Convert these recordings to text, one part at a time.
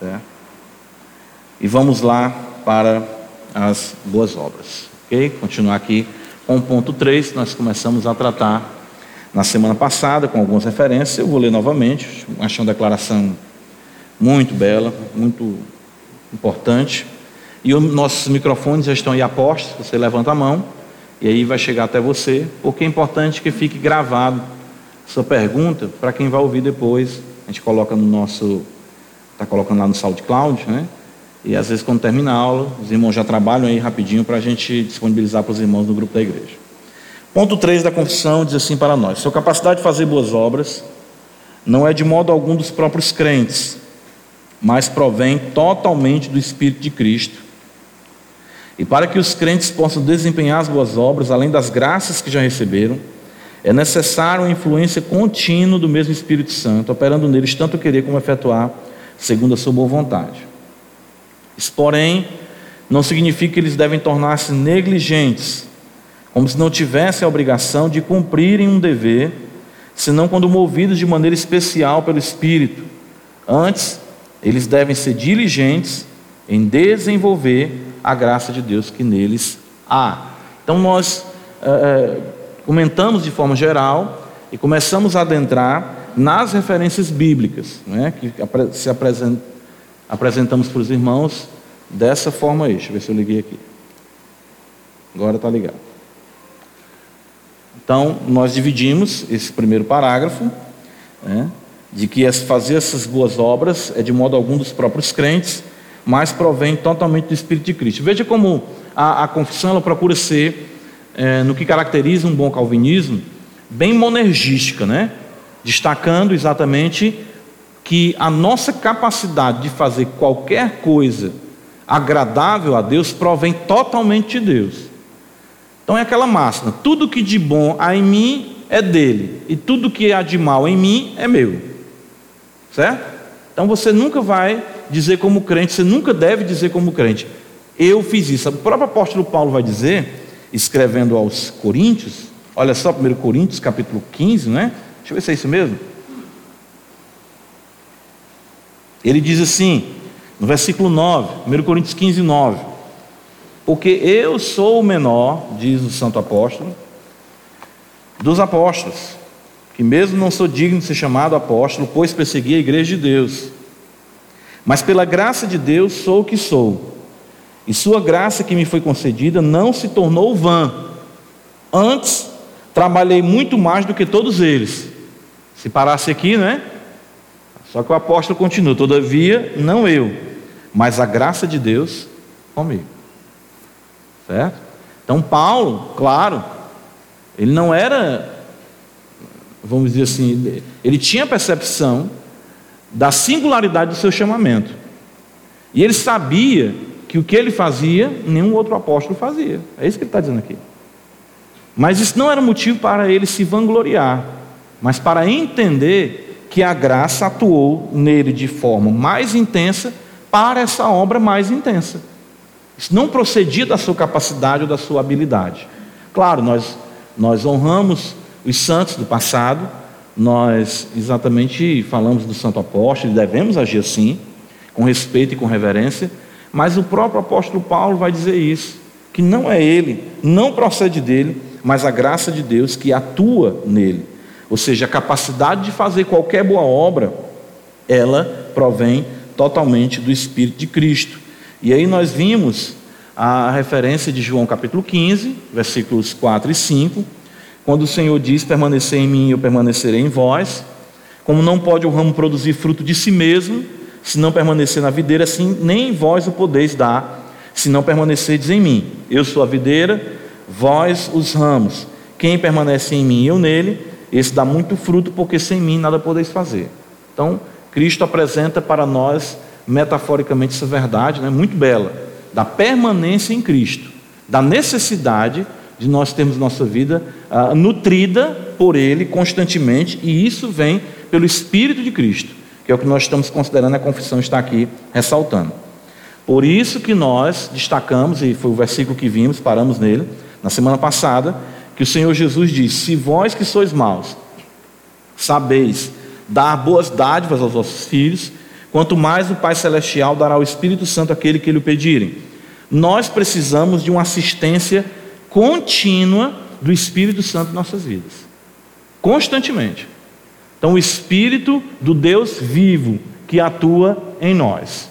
Certo? E vamos lá para as boas obras. Ok? Continuar aqui com o ponto 3, nós começamos a tratar na semana passada, com algumas referências. Eu vou ler novamente, achei uma declaração muito bela, muito importante. E os nossos microfones já estão aí a postos, você levanta a mão e aí vai chegar até você, porque é importante que fique gravado sua pergunta para quem vai ouvir depois. A gente coloca no nosso, está colocando lá no SoundCloud, né? E às vezes quando termina a aula, os irmãos já trabalham aí rapidinho para a gente disponibilizar para os irmãos do grupo da igreja. Ponto 3 da confissão diz assim para nós: Sua capacidade de fazer boas obras não é de modo algum dos próprios crentes, mas provém totalmente do Espírito de Cristo. E para que os crentes possam desempenhar as boas obras, além das graças que já receberam, é necessário a influência contínua do mesmo Espírito Santo, operando neles tanto querer como efetuar, segundo a sua boa vontade. Isso, porém, não significa que eles devem tornar-se negligentes, como se não tivessem a obrigação de cumprirem um dever, senão quando movidos de maneira especial pelo Espírito. Antes, eles devem ser diligentes em desenvolver a graça de Deus que neles há. Então, nós é, comentamos de forma geral e começamos a adentrar nas referências bíblicas, né, que se apresentam apresentamos para os irmãos dessa forma aí. Deixa eu ver se eu liguei aqui. Agora está ligado. Então, nós dividimos esse primeiro parágrafo, né, de que fazer essas boas obras é de modo algum dos próprios crentes, mas provém totalmente do Espírito de Cristo. Veja como a, a confissão ela procura ser, é, no que caracteriza um bom calvinismo, bem monergística, né? Destacando exatamente que a nossa capacidade de fazer qualquer coisa agradável a Deus provém totalmente de Deus. Então é aquela máxima: tudo que de bom há em mim é dele, e tudo que há de mal em mim é meu. Certo? Então você nunca vai dizer como crente, você nunca deve dizer como crente, eu fiz isso. O próprio apóstolo Paulo vai dizer, escrevendo aos Coríntios, olha só, 1 Coríntios capítulo 15, né? Deixa eu ver se é isso mesmo. Ele diz assim, no versículo 9, 1 Coríntios 15, 9: Porque eu sou o menor, diz o santo apóstolo, dos apóstolos, que mesmo não sou digno de ser chamado apóstolo, pois persegui a igreja de Deus. Mas pela graça de Deus sou o que sou. E sua graça que me foi concedida não se tornou vã. Antes, trabalhei muito mais do que todos eles. Se parasse aqui, né? Só que o apóstolo continua: Todavia, não eu, mas a graça de Deus comigo. Certo? Então, Paulo, claro, ele não era, vamos dizer assim, ele tinha percepção da singularidade do seu chamamento. E ele sabia que o que ele fazia, nenhum outro apóstolo fazia. É isso que ele está dizendo aqui. Mas isso não era motivo para ele se vangloriar, mas para entender que a graça atuou nele de forma mais intensa para essa obra mais intensa. Isso não procedia da sua capacidade ou da sua habilidade. Claro, nós, nós honramos os santos do passado, nós exatamente falamos do santo apóstolo devemos agir assim, com respeito e com reverência, mas o próprio apóstolo Paulo vai dizer isso, que não é ele, não procede dele, mas a graça de Deus que atua nele. Ou seja, a capacidade de fazer qualquer boa obra, ela provém totalmente do Espírito de Cristo. E aí nós vimos a referência de João capítulo 15, versículos 4 e 5, quando o Senhor diz: Permanecer em mim, eu permanecerei em vós. Como não pode o ramo produzir fruto de si mesmo, se não permanecer na videira, assim nem vós o podeis dar, se não permanecerdes em mim. Eu sou a videira, vós os ramos. Quem permanece em mim eu nele, esse dá muito fruto, porque sem mim nada podeis fazer. Então, Cristo apresenta para nós, metaforicamente, essa verdade né, muito bela, da permanência em Cristo, da necessidade de nós termos nossa vida ah, nutrida por Ele constantemente, e isso vem pelo Espírito de Cristo, que é o que nós estamos considerando, a confissão está aqui ressaltando. Por isso que nós destacamos, e foi o versículo que vimos, paramos nele, na semana passada, que o Senhor Jesus diz: Se vós que sois maus, sabeis dar boas dádivas aos vossos filhos, quanto mais o Pai Celestial dará o Espírito Santo àquele que lhe pedirem. Nós precisamos de uma assistência contínua do Espírito Santo em nossas vidas, constantemente. Então, o Espírito do Deus vivo que atua em nós.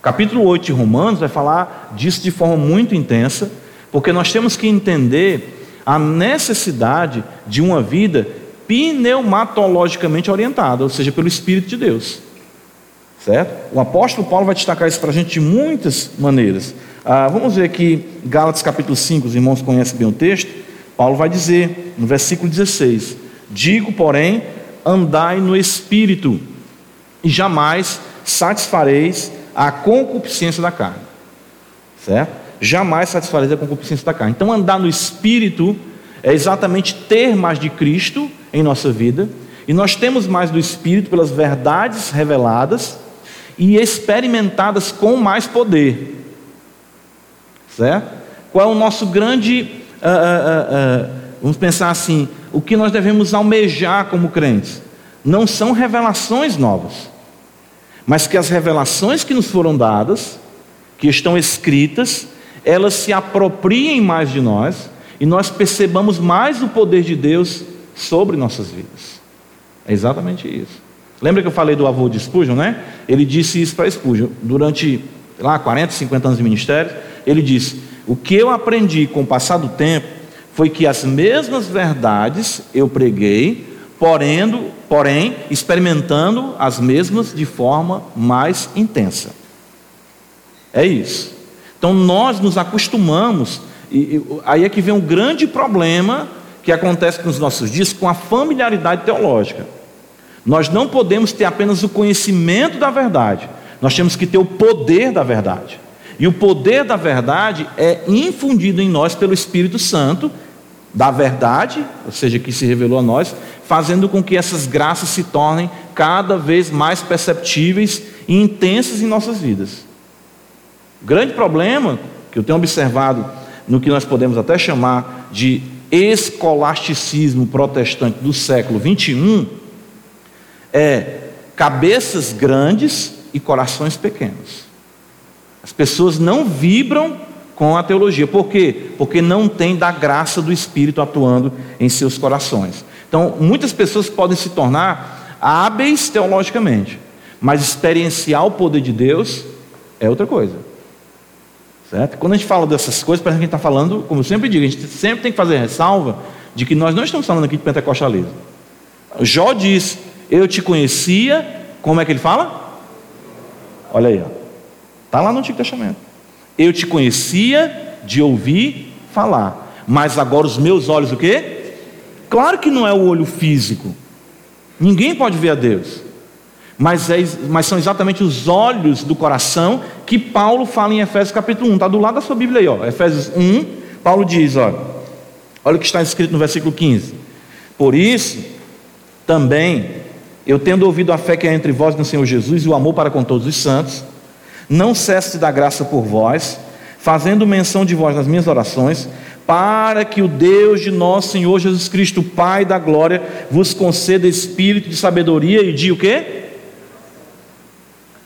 capítulo 8 de Romanos vai falar disso de forma muito intensa, porque nós temos que entender a necessidade de uma vida pneumatologicamente orientada, ou seja, pelo Espírito de Deus. Certo? O apóstolo Paulo vai destacar isso para a gente de muitas maneiras. Ah, vamos ver aqui, Gálatas capítulo 5, os irmãos conhecem bem o texto. Paulo vai dizer, no versículo 16: Digo, porém, andai no espírito, e jamais satisfareis a concupiscência da carne. Certo? Jamais satisfareis a concupiscência da carne. Então, andar no espírito é exatamente ter mais de Cristo em nossa vida, e nós temos mais do espírito pelas verdades reveladas e experimentadas com mais poder. Certo? Qual é o nosso grande. Uh, uh, uh, vamos pensar assim: o que nós devemos almejar como crentes? Não são revelações novas, mas que as revelações que nos foram dadas, que estão escritas, elas se apropriem mais de nós e nós percebamos mais o poder de Deus sobre nossas vidas. É exatamente isso. Lembra que eu falei do avô de Spurgeon, né? Ele disse isso para Spurgeon. Durante lá 40, 50 anos de ministério, ele disse: "O que eu aprendi com o passar do tempo foi que as mesmas verdades eu preguei, porém, porém experimentando as mesmas de forma mais intensa." É isso. Então nós nos acostumamos e, aí é que vem um grande problema que acontece nos nossos dias com a familiaridade teológica. Nós não podemos ter apenas o conhecimento da verdade, nós temos que ter o poder da verdade. E o poder da verdade é infundido em nós pelo Espírito Santo, da verdade, ou seja, que se revelou a nós, fazendo com que essas graças se tornem cada vez mais perceptíveis e intensas em nossas vidas. O grande problema que eu tenho observado no que nós podemos até chamar de escolasticismo protestante do século 21 é cabeças grandes e corações pequenos. As pessoas não vibram com a teologia. Por quê? Porque não tem da graça do Espírito atuando em seus corações. Então, muitas pessoas podem se tornar hábeis teologicamente, mas experienciar o poder de Deus é outra coisa. Certo? Quando a gente fala dessas coisas, parece que a gente está falando, como eu sempre digo, a gente sempre tem que fazer ressalva de que nós não estamos falando aqui de pentecostalismo. Jó diz: Eu te conhecia, como é que ele fala? Olha aí, está lá no Antigo Testamento. Eu te conhecia de ouvir falar, mas agora os meus olhos, o quê? Claro que não é o olho físico, ninguém pode ver a Deus mas, é, mas são exatamente os olhos do coração que Paulo fala em Efésios capítulo 1. Está do lado da sua Bíblia aí, ó. Efésios 1, Paulo diz: olha, olha o que está escrito no versículo 15. Por isso, também, eu tendo ouvido a fé que é entre vós no Senhor Jesus e o amor para com todos os santos, não cesse dar graça por vós, fazendo menção de vós nas minhas orações, para que o Deus de nosso Senhor Jesus Cristo, Pai da glória, vos conceda espírito de sabedoria e de o quê?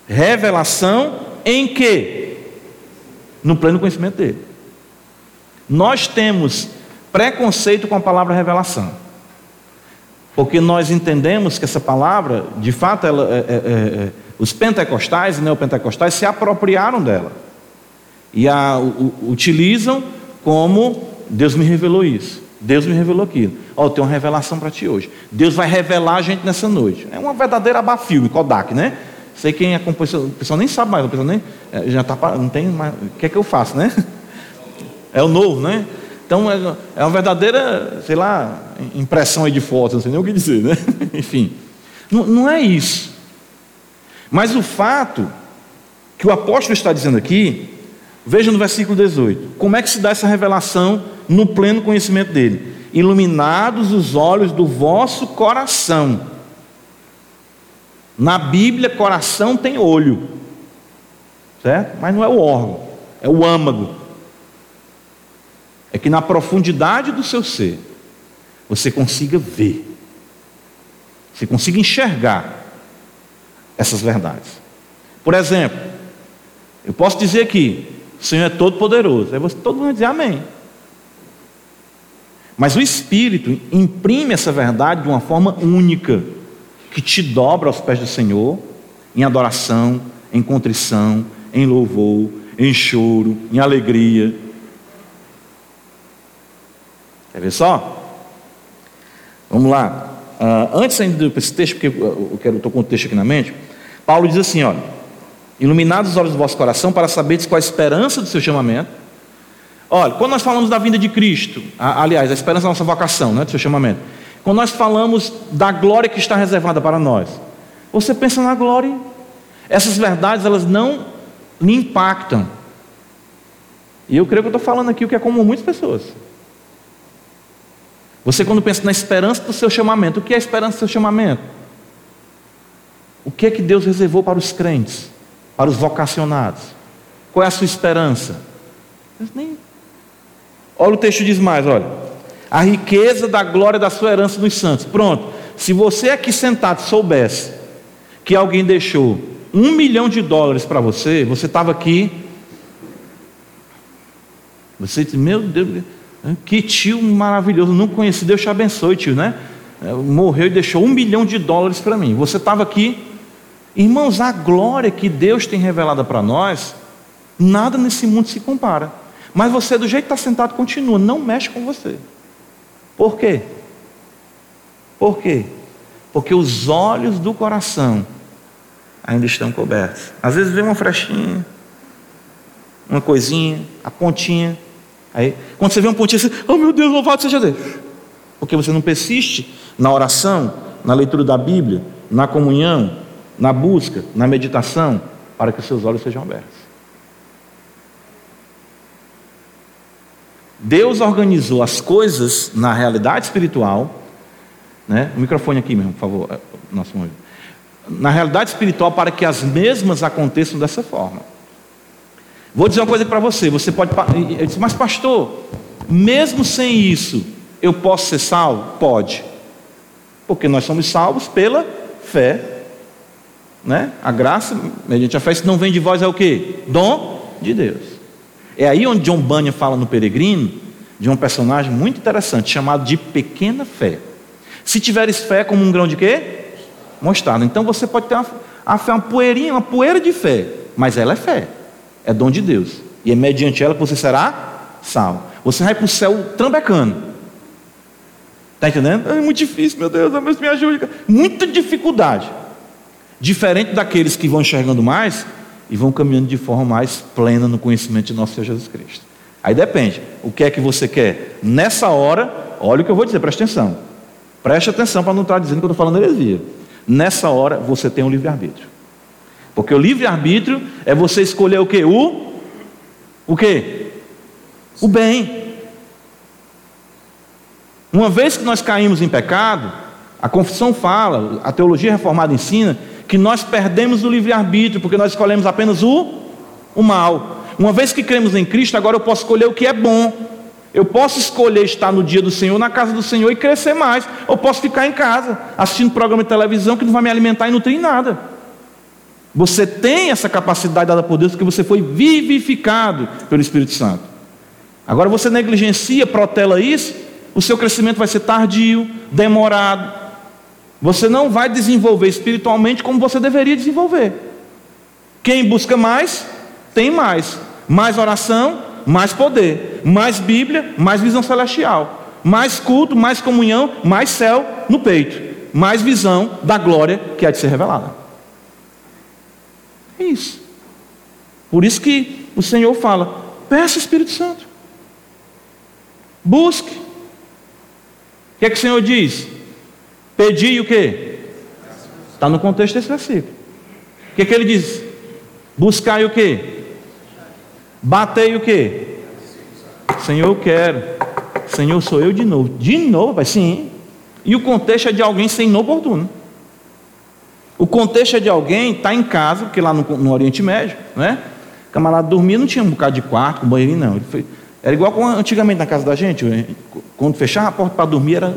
Revelação em que? No pleno conhecimento dele. Nós temos preconceito com a palavra revelação. Porque nós entendemos que essa palavra, de fato, ela, é, é, é, é os pentecostais e neopentecostais se apropriaram dela. E a o, utilizam como Deus me revelou isso. Deus me revelou aquilo. Ó, oh, tem uma revelação para ti hoje. Deus vai revelar a gente nessa noite. É uma verdadeira abafilme, Kodak, né? Sei quem acompanha, o pessoal nem sabe mais, o pessoal nem, é, já está, não tem mais, o que é que eu faço, né? É o novo, né? Então é, é uma verdadeira, sei lá, impressão aí de fotos, não sei nem o que dizer, né? Enfim, não, não é isso. Mas o fato que o apóstolo está dizendo aqui, veja no versículo 18, como é que se dá essa revelação no pleno conhecimento dele? Iluminados os olhos do vosso coração na Bíblia, coração tem olho, certo? Mas não é o órgão, é o âmago. É que na profundidade do seu ser, você consiga ver, você consiga enxergar essas verdades. Por exemplo, eu posso dizer aqui, o Senhor é todo poderoso. Aí você, todo mundo vai dizer amém. Mas o Espírito imprime essa verdade de uma forma única, que te dobra aos pés do Senhor, em adoração, em contrição, em louvor, em choro, em alegria. Quer ver só? Vamos lá. Uh, antes ainda de ir para esse texto, porque eu estou com o texto aqui na mente, Paulo diz assim: olha, iluminados os olhos do vosso coração para saberes qual a esperança do seu chamamento. Olha, quando nós falamos da vinda de Cristo, aliás, a esperança da nossa vocação, né, do seu chamamento, quando nós falamos da glória que está reservada para nós, você pensa na glória, essas verdades elas não lhe impactam. E eu creio que eu estou falando aqui o que é comum a muitas pessoas. Você, quando pensa na esperança do seu chamamento, o que é a esperança do seu chamamento? O que é que Deus reservou para os crentes, para os vocacionados? Qual é a sua esperança? Nem... Olha o texto diz mais, olha. A riqueza da glória da sua herança nos santos. Pronto. Se você aqui sentado soubesse que alguém deixou um milhão de dólares para você, você estava aqui. Você disse, meu Deus, que tio maravilhoso, não conheci, Deus te abençoe, tio, né? É, morreu e deixou um milhão de dólares para mim. Você estava aqui Irmãos, a glória que Deus tem revelada para nós, nada nesse mundo se compara. Mas você, do jeito que está sentado, continua, não mexe com você. Por quê? Por quê? Porque os olhos do coração ainda estão cobertos. Às vezes vem uma frechinha, uma coisinha, a pontinha. Aí, quando você vê uma pontinha, você, oh meu Deus, louvado seja Deus. Porque você não persiste na oração, na leitura da Bíblia, na comunhão, na busca, na meditação, para que os seus olhos sejam abertos. Deus organizou as coisas na realidade espiritual, né? O microfone aqui mesmo, por favor, é, nosso Na realidade espiritual para que as mesmas aconteçam dessa forma. Vou dizer uma coisa para você, você pode, eu disse, mas pastor, mesmo sem isso, eu posso ser salvo? Pode. Porque nós somos salvos pela fé né? A graça, mediante a fé, se não vem de vós é o que? Dom de Deus. É aí onde John Bunyan fala no Peregrino de um personagem muito interessante chamado de pequena fé. Se tiveres fé como um grão de quê? Mostarda. Então você pode ter uma, a fé, uma poeirinha, uma poeira de fé, mas ela é fé, é dom de Deus. E é mediante ela que você será salvo. Você vai para o céu trambecando. Está entendendo? É muito difícil, meu Deus, Deus me ajude. Muita dificuldade. Diferente daqueles que vão enxergando mais e vão caminhando de forma mais plena no conhecimento de nosso Senhor Jesus Cristo. Aí depende, o que é que você quer? Nessa hora, olha o que eu vou dizer, preste atenção. Preste atenção para não estar dizendo que eu estou falando heresia. Nessa hora você tem um livre-arbítrio. Porque o livre-arbítrio é você escolher o que? O o que? O bem. Uma vez que nós caímos em pecado, a confissão fala, a teologia reformada ensina que nós perdemos o livre-arbítrio, porque nós escolhemos apenas o, o mal. Uma vez que cremos em Cristo, agora eu posso escolher o que é bom. Eu posso escolher estar no dia do Senhor, na casa do Senhor e crescer mais. Ou posso ficar em casa, assistindo programa de televisão que não vai me alimentar e nutrir nada. Você tem essa capacidade dada por Deus porque você foi vivificado pelo Espírito Santo. Agora você negligencia, protela isso, o seu crescimento vai ser tardio, demorado, você não vai desenvolver espiritualmente como você deveria desenvolver. Quem busca mais, tem mais. Mais oração, mais poder. Mais Bíblia, mais visão celestial. Mais culto, mais comunhão, mais céu no peito. Mais visão da glória que há de ser revelada. É isso. Por isso que o Senhor fala: peça Espírito Santo. Busque. O que é que o Senhor diz? Pedi o quê? Está no contexto desse versículo. O que, que ele diz? Buscai o quê? Batei o quê? Senhor, eu quero. Senhor, sou eu de novo. De novo, pai? Sim. E o contexto é de alguém sem inoportuno. O contexto é de alguém está em casa, porque lá no, no, Oriente Médio, né? O camarada dormia, não tinha um bocado de quarto, com banheiro, não. Foi, era igual com, antigamente na casa da gente, quando fechava a porta para dormir, era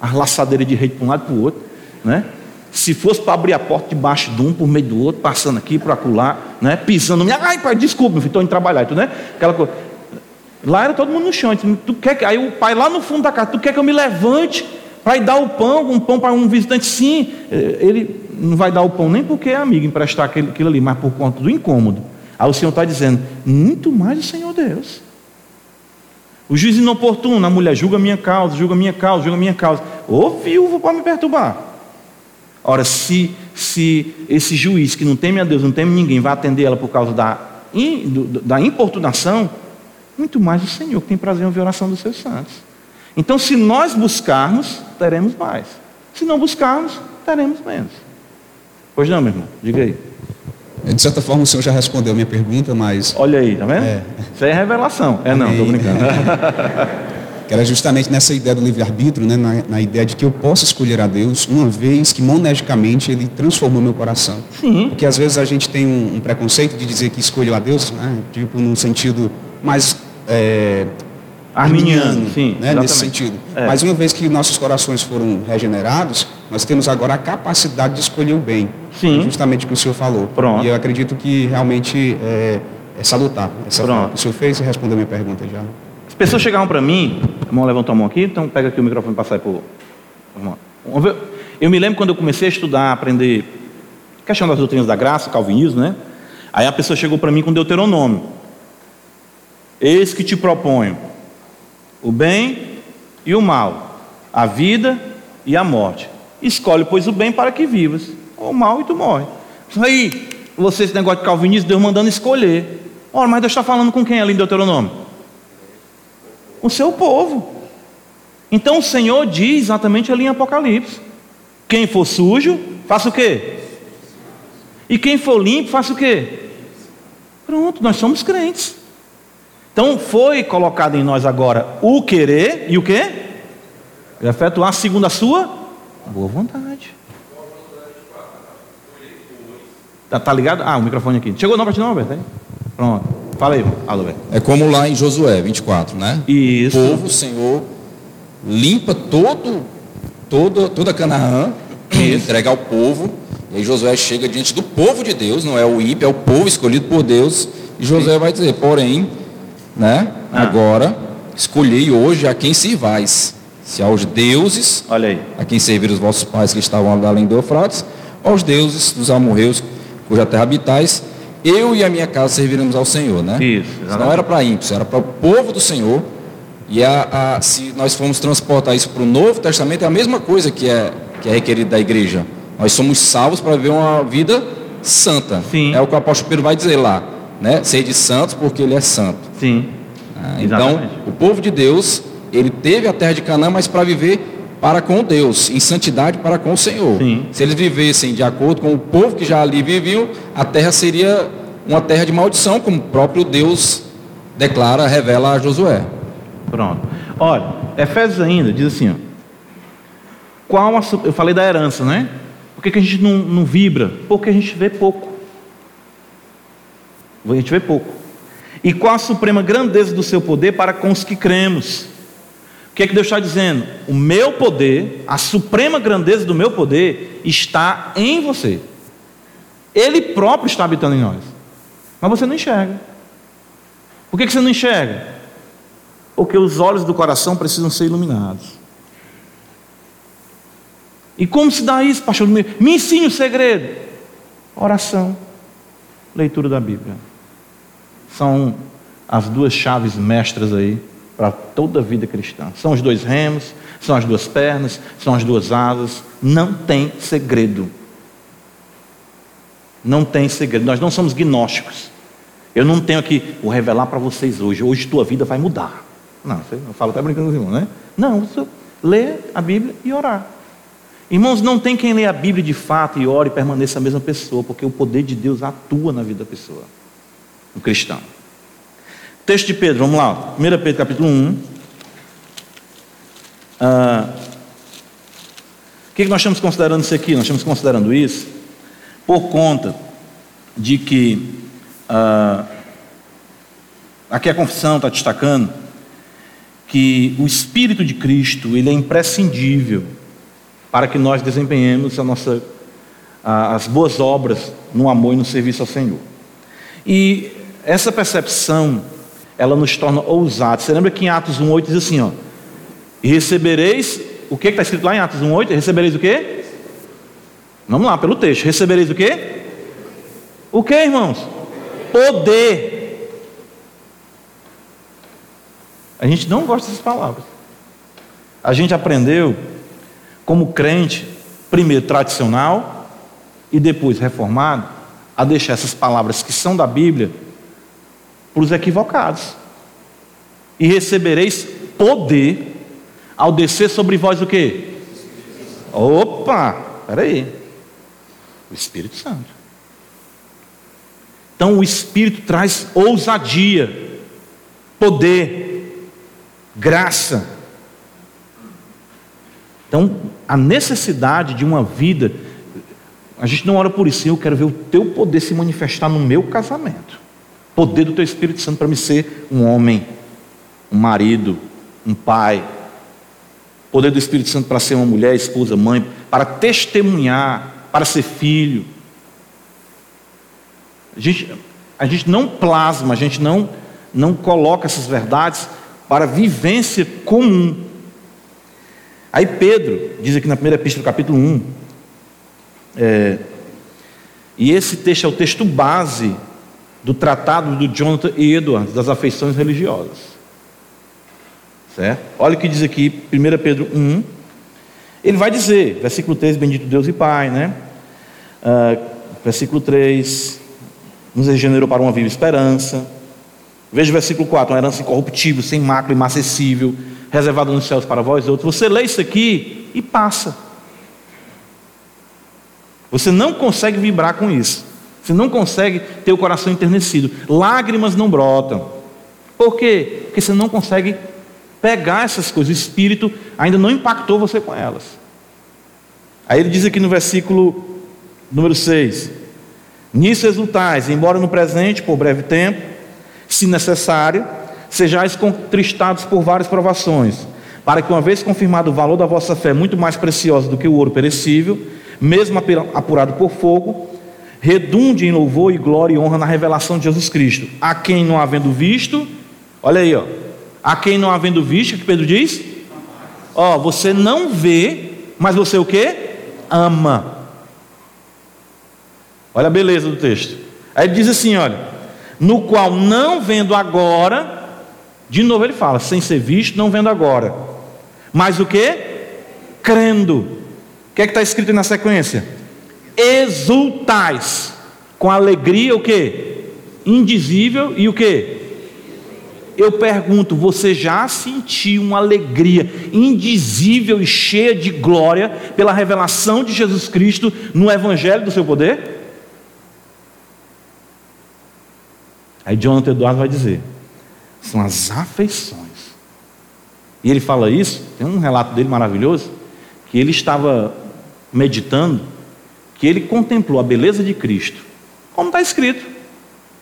a laçadeira de rede para um lado e para o outro, né? se fosse para abrir a porta debaixo de um, por meio do outro, passando aqui, para acular, né? pisando, ai pai, desculpa, estou indo trabalhar, tu, né? Aquela coisa. Lá era todo mundo no chão. Tu quer que... Aí o pai lá no fundo da casa, tu quer que eu me levante para ir dar o pão, um pão para um visitante? Sim, eh, ele não vai dar o pão nem porque é amigo emprestar aquilo, aquilo ali, mas por conta do incômodo. Aí o Senhor está dizendo, muito mais o Senhor Deus. O juiz inoportuno, a mulher julga minha causa, julga minha causa, julga minha causa. Ô viúvo para me perturbar. Ora, se, se esse juiz que não teme a Deus, não teme ninguém, vai atender ela por causa da, da importunação, muito mais o Senhor que tem prazer em ouvir a oração dos seus santos. Então, se nós buscarmos, teremos mais. Se não buscarmos, teremos menos. Pois não, meu irmão? Diga aí. De certa forma, o senhor já respondeu a minha pergunta, mas. Olha aí, tá vendo? É. Isso aí é revelação. É, não, estou brincando. que era justamente nessa ideia do livre-arbítrio, né? Na, na, ideia de que eu posso escolher a Deus, uma vez que monegicamente Ele transformou meu coração. Sim. Porque às vezes a gente tem um, um preconceito de dizer que escolheu a Deus, né? tipo, no sentido mais é, arminiano, sim, né, nesse sentido. É. Mas uma vez que nossos corações foram regenerados, nós temos agora a capacidade de escolher o bem. Sim. Justamente o que o senhor falou. Pronto. E eu acredito que realmente é, é salutar. Essa Pronto. O senhor fez e respondeu a minha pergunta já. As pessoas chegavam para mim, a mão levantou a mão aqui, então pega aqui o microfone para sair por. Eu me lembro quando eu comecei a estudar, a aprender questão das doutrinas da graça, calvinismo, né? Aí a pessoa chegou para mim com Deuteronômio. Eis que te proponho o bem e o mal, a vida e a morte. Escolhe, pois, o bem para que vivas, ou o mal e tu morre. Aí, você, esse negócio de calvinismo, Deus mandando escolher. Ora, mas Deus está falando com quem ali em Deuteronômio? O seu povo. Então o Senhor diz exatamente ali em Apocalipse: quem for sujo, faça o quê? E quem for limpo, faça o quê? Pronto, nós somos crentes. Então foi colocado em nós agora o querer e o quê? Efetuar segundo a sua boa vontade. Tá, tá, ligado? Ah, o microfone aqui. Chegou não para ti não, Alberto? Pronto. Fala aí, Alberto. É como lá em Josué 24, né? Isso. O povo, o Senhor, limpa todo, todo toda Canaã, entrega ao povo. E aí Josué chega diante do povo de Deus, não é o ímpio, é o povo escolhido por Deus. E Josué Sim. vai dizer, porém, né? Ah. Agora, escolhei hoje a quem servais. Se aos deuses, Olha aí. a quem serviram os vossos pais que estavam além do Eufrates, aos deuses dos amorreus, cuja terra habitais, eu e a minha casa serviremos ao Senhor, né? Isso, não era para ímpios, era para o povo do Senhor. E a, a, se nós formos transportar isso para o Novo Testamento, é a mesma coisa que é, que é requerido da igreja. Nós somos salvos para viver uma vida santa. Sim. É o que o apóstolo Pedro vai dizer lá né, ser de santos porque ele é santo. Sim. Ah, então, o povo de Deus, ele teve a terra de Canaã, mas para viver para com Deus, em santidade para com o Senhor. Sim. Se eles vivessem de acordo com o povo que já ali viviam, a terra seria uma terra de maldição, como o próprio Deus declara, revela a Josué. Pronto. Olha, Efésios ainda diz assim: ó, qual a, eu falei da herança, né? Por que, que a gente não, não vibra? Porque a gente vê pouco. A gente vê pouco. E qual a suprema grandeza do seu poder para com os que cremos? O que é que Deus está dizendo? O meu poder, a suprema grandeza do meu poder, está em você. Ele próprio está habitando em nós. Mas você não enxerga. Por que, você não enxerga? Porque os olhos do coração precisam ser iluminados. E como se dá isso, pastor? Me ensine o segredo. Oração, leitura da Bíblia são as duas chaves mestras aí para toda a vida cristã. São os dois remos, são as duas pernas, são as duas asas. Não tem segredo. Não tem segredo. Nós não somos gnósticos. Eu não tenho aqui, vou revelar para vocês hoje. Hoje tua vida vai mudar. Não, eu falo até brincando com os irmãos, né? Não, você lê a Bíblia e orar. Irmãos, não tem quem lê a Bíblia de fato e ore e permaneça a mesma pessoa, porque o poder de Deus atua na vida da pessoa um cristão. Texto de Pedro, vamos lá. 1 Pedro capítulo 1. Ah, o que, que nós estamos considerando isso aqui? Nós estamos considerando isso por conta de que ah, aqui a confissão está destacando que o Espírito de Cristo ele é imprescindível para que nós desempenhemos a nossa as boas obras no amor e no serviço ao Senhor. E essa percepção, ela nos torna ousados. Você lembra que em Atos 1,8 diz assim, ó, e recebereis, o que está escrito lá em Atos 1,8? Recebereis o quê? Vamos lá, pelo texto. Recebereis o quê? O que, irmãos? Poder. A gente não gosta dessas palavras. A gente aprendeu, como crente, primeiro tradicional e depois reformado, a deixar essas palavras que são da Bíblia para os equivocados. E recebereis poder ao descer sobre vós o quê? Opa, peraí. O Espírito Santo. Então o Espírito traz ousadia, poder, graça. Então, a necessidade de uma vida, a gente não ora por isso, eu quero ver o teu poder se manifestar no meu casamento. Poder do teu Espírito Santo para me ser um homem, um marido, um pai. Poder do Espírito Santo para ser uma mulher, esposa, mãe, para testemunhar, para ser filho. A gente, a gente não plasma, a gente não, não coloca essas verdades para vivência comum. Aí Pedro, diz aqui na primeira epístola capítulo 1, é, e esse texto é o texto base do tratado do Jonathan Edwards das afeições religiosas. Certo? Olha o que diz aqui, 1 Pedro 1. Ele vai dizer, versículo 3, bendito Deus e Pai, né? Uh, versículo 3, nos regenerou para uma viva esperança. Veja o versículo 4, uma herança incorruptível, sem mácula, imacessível, reservado nos céus para vós outros. Você lê isso aqui e passa. Você não consegue vibrar com isso. Você não consegue ter o coração enternecido. Lágrimas não brotam. Por quê? Porque você não consegue pegar essas coisas. O Espírito ainda não impactou você com elas. Aí ele diz aqui no versículo número 6: Nisso exultais, embora no presente, por breve tempo, se necessário, sejais contristados por várias provações, para que, uma vez confirmado o valor da vossa fé, muito mais preciosa do que o ouro perecível, mesmo apurado por fogo, redunde em louvor e glória e honra na revelação de Jesus Cristo, a quem não havendo visto, olha aí, ó, a quem não havendo visto, que Pedro diz? Ó, você não vê, mas você o que? Ama. Olha a beleza do texto. Aí ele diz assim: olha, no qual não vendo agora, de novo ele fala, sem ser visto, não vendo agora. Mas o que? Crendo. O que é que está escrito na sequência? Exultais. Com alegria o que? Indizível e o que? Eu pergunto, você já sentiu uma alegria indizível e cheia de glória pela revelação de Jesus Cristo no Evangelho do seu poder? Aí Jonathan Eduardo vai dizer: são as afeições. E ele fala isso, tem um relato dele maravilhoso, que ele estava meditando, que ele contemplou a beleza de Cristo, como está escrito.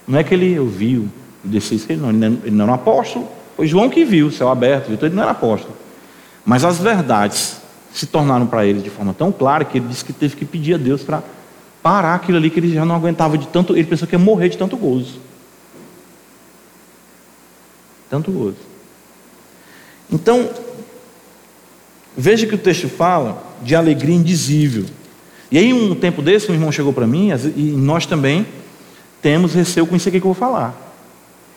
Não é que ele ouviu e isso, ele não, ele não era um apóstolo, foi João que viu céu aberto, então ele não era apóstolo. Mas as verdades se tornaram para ele de forma tão clara que ele disse que teve que pedir a Deus para parar aquilo ali que ele já não aguentava de tanto, ele pensou que ia morrer de tanto gozo tanto gozo. Então, veja que o texto fala de alegria indizível. E aí, um tempo desse, um irmão chegou para mim, e nós também temos receio com isso aqui que eu vou falar.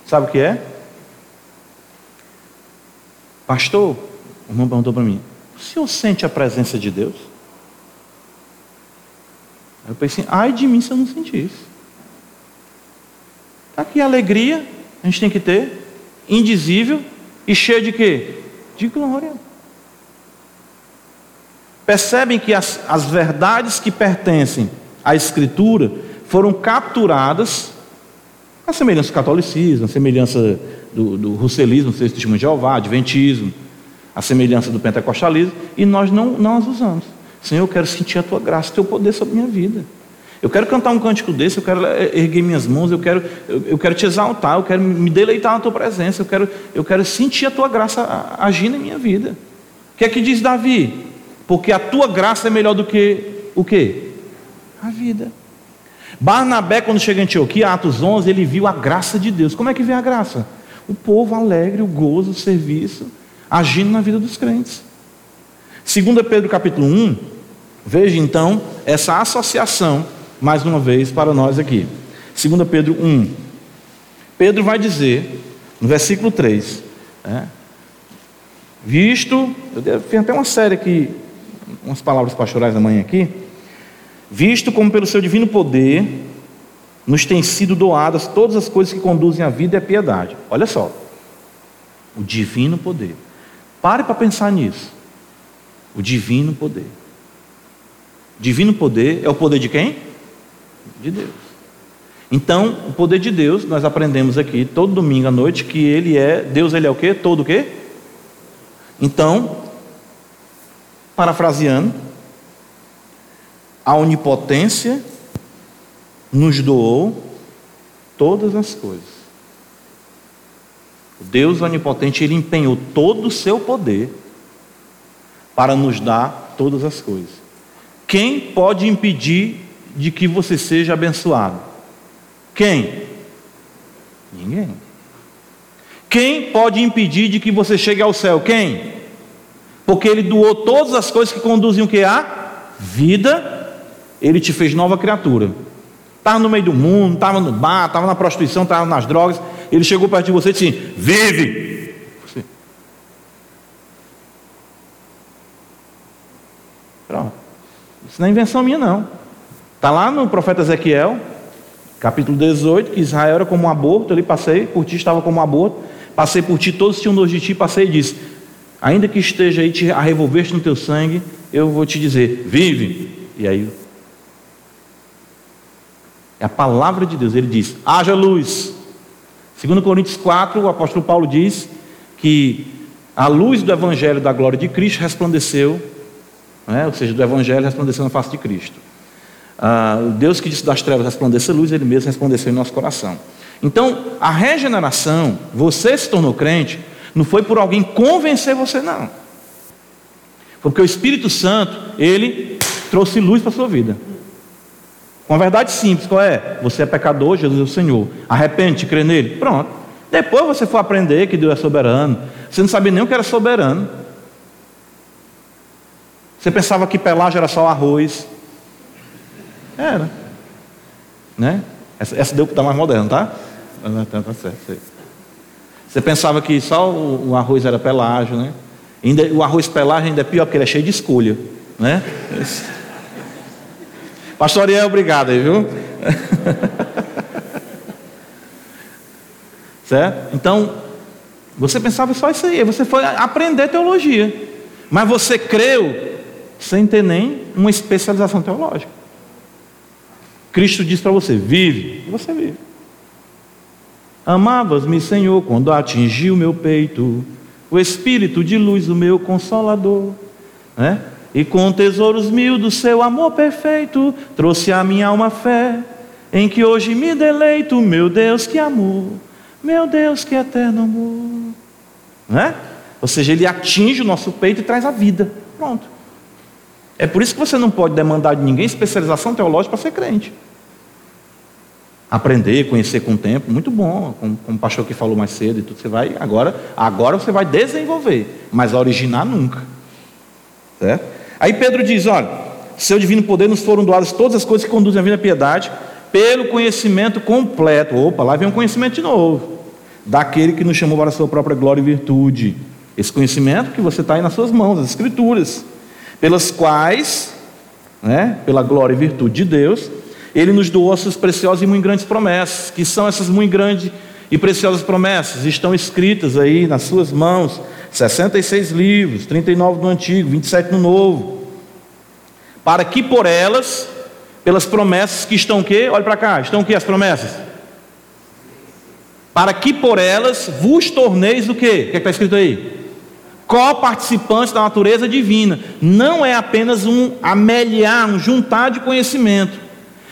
Sabe o que é? Pastor, o irmão perguntou para mim: o senhor sente a presença de Deus? Eu pensei, ai de mim se eu não sentir isso. Está aqui a alegria, a gente tem que ter indizível e cheio de quê? De glória. Percebem que as, as verdades que pertencem à Escritura foram capturadas a semelhança do catolicismo, a semelhança do, do russelismo, do testemunho de Jeová, adventismo, a semelhança do pentecostalismo, e nós não, não as usamos. Senhor, eu quero sentir a tua graça, o teu poder sobre a minha vida. Eu quero cantar um cântico desse, eu quero erguer minhas mãos, eu quero, eu, eu, quero te exaltar, eu quero me deleitar na tua presença, eu quero, eu quero sentir a tua graça agindo em minha vida. O que é que diz Davi? Porque a tua graça é melhor do que o quê? a vida. Barnabé, quando chega em Antioquia, Atos 11, ele viu a graça de Deus. Como é que vê a graça? O povo alegre, o gozo, o serviço, agindo na vida dos crentes. 2 Pedro capítulo 1, veja então essa associação, mais uma vez, para nós aqui. 2 Pedro 1. Pedro vai dizer, no versículo 3, né, visto, eu tenho até uma série aqui, umas palavras pastorais da manhã aqui, visto como pelo seu divino poder nos têm sido doadas todas as coisas que conduzem à vida e à piedade. Olha só, o divino poder. Pare para pensar nisso. O divino poder. Divino poder é o poder de quem? De Deus. Então, o poder de Deus, nós aprendemos aqui todo domingo à noite que ele é, Deus ele é o quê? Todo o quê? Então, parafraseando, a onipotência nos doou todas as coisas. O Deus onipotente, ele empenhou todo o seu poder para nos dar todas as coisas. Quem pode impedir de que você seja abençoado? Quem? Ninguém. Quem pode impedir de que você chegue ao céu? Quem? Porque ele doou todas as coisas que conduzem o que a vida ele te fez nova criatura. Estava no meio do mundo, estava no bar, estava na prostituição, estava nas drogas. Ele chegou perto de você e disse: Vive! Pronto. Isso não é invenção minha, não. Está lá no profeta Ezequiel, capítulo 18, que Israel era como um aborto. Ali passei, por ti estava como um aborto. Passei por ti, todos tinham nojo de ti. Passei e disse: Ainda que esteja aí te, a revolver-te no teu sangue, eu vou te dizer: Vive! E aí é a palavra de Deus. Ele diz: haja luz. Segundo Coríntios 4, o apóstolo Paulo diz que a luz do evangelho da glória de Cristo resplandeceu, né? ou seja, do evangelho resplandeceu na face de Cristo. Ah, Deus que disse das trevas resplandeça luz, ele mesmo resplandeceu em nosso coração. Então, a regeneração, você se tornou crente, não foi por alguém convencer você, não. Porque o Espírito Santo, ele trouxe luz para a sua vida. Uma verdade simples, qual é? Você é pecador, Jesus é o Senhor. Arrepende, crê nele. Pronto. Depois você for aprender que Deus é soberano. Você não sabia nem o que era soberano. Você pensava que pelágio era só arroz. Era. Né? Essa, essa deu que está mais moderno, tá? Tá, tá certo. Você pensava que só o, arroz era pelágio, né? Ainda, o arroz pelágio ainda é pior, porque ele é cheio de escolha. Né? Pastor Ariel, obrigado aí, viu? certo? Então, você pensava só isso aí, você foi aprender teologia, mas você creu sem ter nem uma especialização teológica. Cristo diz para você: vive, você vive. Amavas-me, Senhor, quando atingiu meu peito, o Espírito de luz, o meu consolador. Né? E com tesouros mil do seu amor perfeito, trouxe a minha alma fé, em que hoje me deleito, meu Deus que amor, meu Deus que eterno amor. Não é? Ou seja, ele atinge o nosso peito e traz a vida. Pronto. É por isso que você não pode demandar de ninguém especialização teológica para ser crente. Aprender, conhecer com o tempo, muito bom, como, como o pastor que falou mais cedo e tudo, você vai, agora, agora você vai desenvolver, mas originar nunca. Certo? Aí Pedro diz: olha, seu divino poder nos foram doadas todas as coisas que conduzem à vida à piedade, pelo conhecimento completo. Opa, lá vem um conhecimento de novo, daquele que nos chamou para a sua própria glória e virtude. Esse conhecimento que você está aí nas suas mãos, as Escrituras, pelas quais, né, pela glória e virtude de Deus, Ele nos doou as suas preciosas e muito grandes promessas, que são essas muito grandes e preciosas promessas, estão escritas aí nas suas mãos 66 livros, 39 no Antigo, 27 no Novo. Para que por elas, pelas promessas que estão o quê? Olha para cá, estão o quê as promessas? Para que por elas vos torneis o quê? O que é está escrito aí? Co-participantes da natureza divina. Não é apenas um ameliar, um juntar de conhecimento,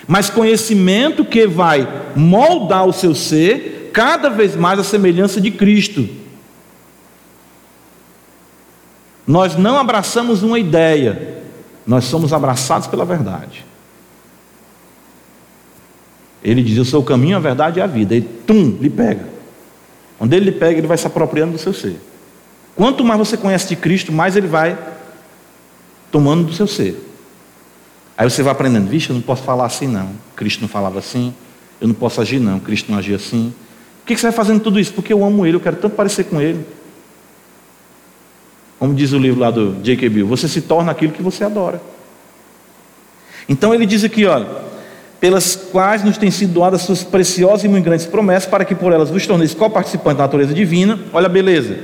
mas conhecimento que vai moldar o seu ser cada vez mais à semelhança de Cristo. Nós não abraçamos uma ideia, nós somos abraçados pela verdade. Ele diz: Eu sou o caminho, a verdade e a vida. E tum, lhe pega. Onde ele lhe pega, ele vai se apropriando do seu ser. Quanto mais você conhece de Cristo, mais ele vai tomando do seu ser. Aí você vai aprendendo, vixe, eu não posso falar assim não. Cristo não falava assim. Eu não posso agir não. Cristo não agia assim. Por que você vai fazendo tudo isso? Porque eu amo ele, eu quero tanto parecer com ele. Como diz o livro lá do J.K. Bill, você se torna aquilo que você adora. Então ele diz aqui, olha, pelas quais nos têm sido doadas suas preciosas e muito grandes promessas, para que por elas vos torneis co-participantes da natureza divina. Olha a beleza.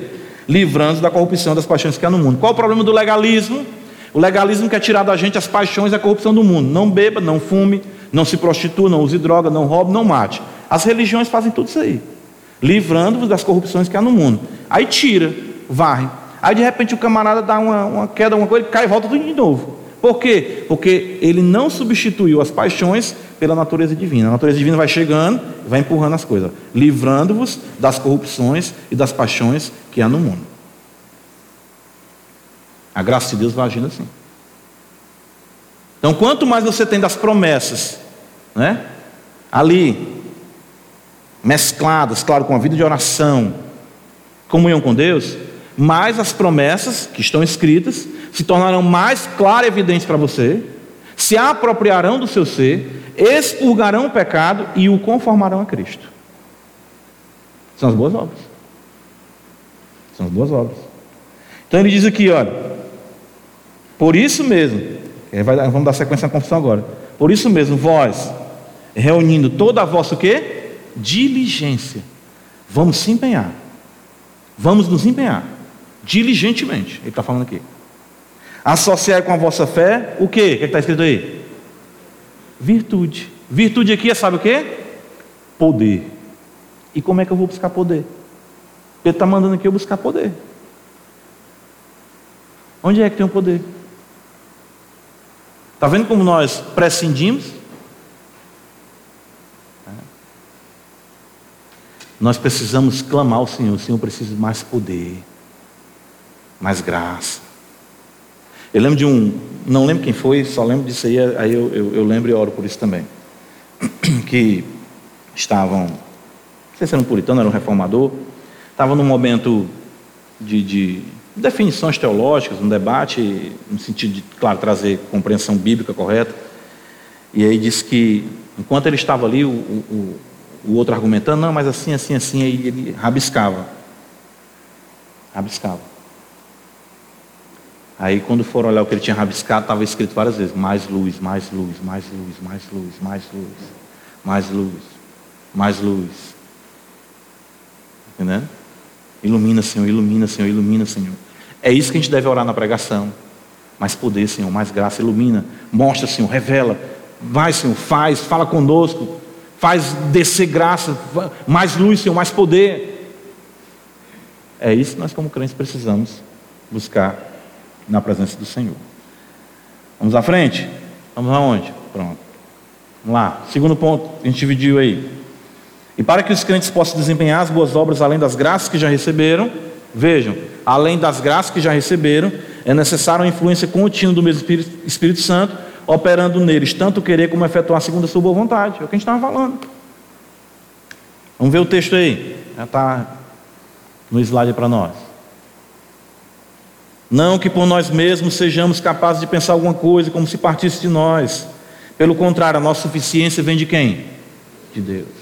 Livrando da corrupção das paixões que há no mundo. Qual o problema do legalismo? O legalismo quer tirar da gente as paixões e a corrupção do mundo. Não beba, não fume, não se prostitua, não use droga, não roube, não mate. As religiões fazem tudo isso aí. Livrando-vos das corrupções que há no mundo. Aí tira, varre. Aí de repente o camarada dá uma, uma queda, uma coisa, ele cai e volta tudo de novo. Por quê? Porque ele não substituiu as paixões pela natureza divina. A natureza divina vai chegando vai empurrando as coisas, livrando-vos das corrupções e das paixões que há no mundo. A graça de Deus vai agindo assim. Então, quanto mais você tem das promessas, né? Ali, mescladas, claro, com a vida de oração, comunhão com Deus, mais as promessas que estão escritas se tornarão mais claras e evidentes para você, se apropriarão do seu ser, expurgarão o pecado e o conformarão a Cristo. São as boas obras. São as boas obras. Então ele diz aqui, olha, por isso mesmo, vamos dar sequência na confissão agora. Por isso mesmo, vós, reunindo toda a vossa o quê? Diligência. Vamos se empenhar. Vamos nos empenhar. Diligentemente. Ele está falando aqui. Associar com a vossa fé o quê? O que está escrito aí? Virtude. Virtude aqui é sabe o quê? Poder. E como é que eu vou buscar poder? Ele está mandando aqui eu buscar poder. Onde é que tem o poder? Está vendo como nós prescindimos? Nós precisamos clamar ao Senhor. O Senhor precisa de mais poder, mais graça. Eu lembro de um, não lembro quem foi, só lembro disso aí, aí eu, eu, eu lembro e oro por isso também. Que estavam, não sei se era um puritano, era um reformador, estava num momento de, de definições teológicas, um debate, no sentido de, claro, trazer compreensão bíblica correta. E aí disse que, enquanto ele estava ali, o, o, o outro argumentando, não, mas assim, assim, assim, aí ele rabiscava. Rabiscava. Aí, quando foram olhar o que ele tinha rabiscado, estava escrito várias vezes: mais luz, mais luz, mais luz, mais luz, mais luz, mais luz, mais luz. Entendendo? Ilumina, Senhor, ilumina, Senhor, ilumina, Senhor. É isso que a gente deve orar na pregação. Mais poder, Senhor, mais graça, ilumina, mostra, Senhor, revela. Vai, Senhor, faz, fala conosco, faz descer graça, mais luz, Senhor, mais poder. É isso que nós, como crentes, precisamos buscar na presença do Senhor. Vamos à frente? Vamos aonde? Pronto. Vamos lá. Segundo ponto, a gente dividiu aí. E para que os crentes possam desempenhar as boas obras além das graças que já receberam, vejam, além das graças que já receberam, é necessário a influência contínua do mesmo Espírito, Espírito Santo, operando neles, tanto querer como efetuar segundo a sua boa vontade. É o que a gente estava falando. Vamos ver o texto aí. Já está no slide para nós. Não que por nós mesmos sejamos capazes de pensar alguma coisa como se partisse de nós. Pelo contrário, a nossa suficiência vem de quem? De Deus.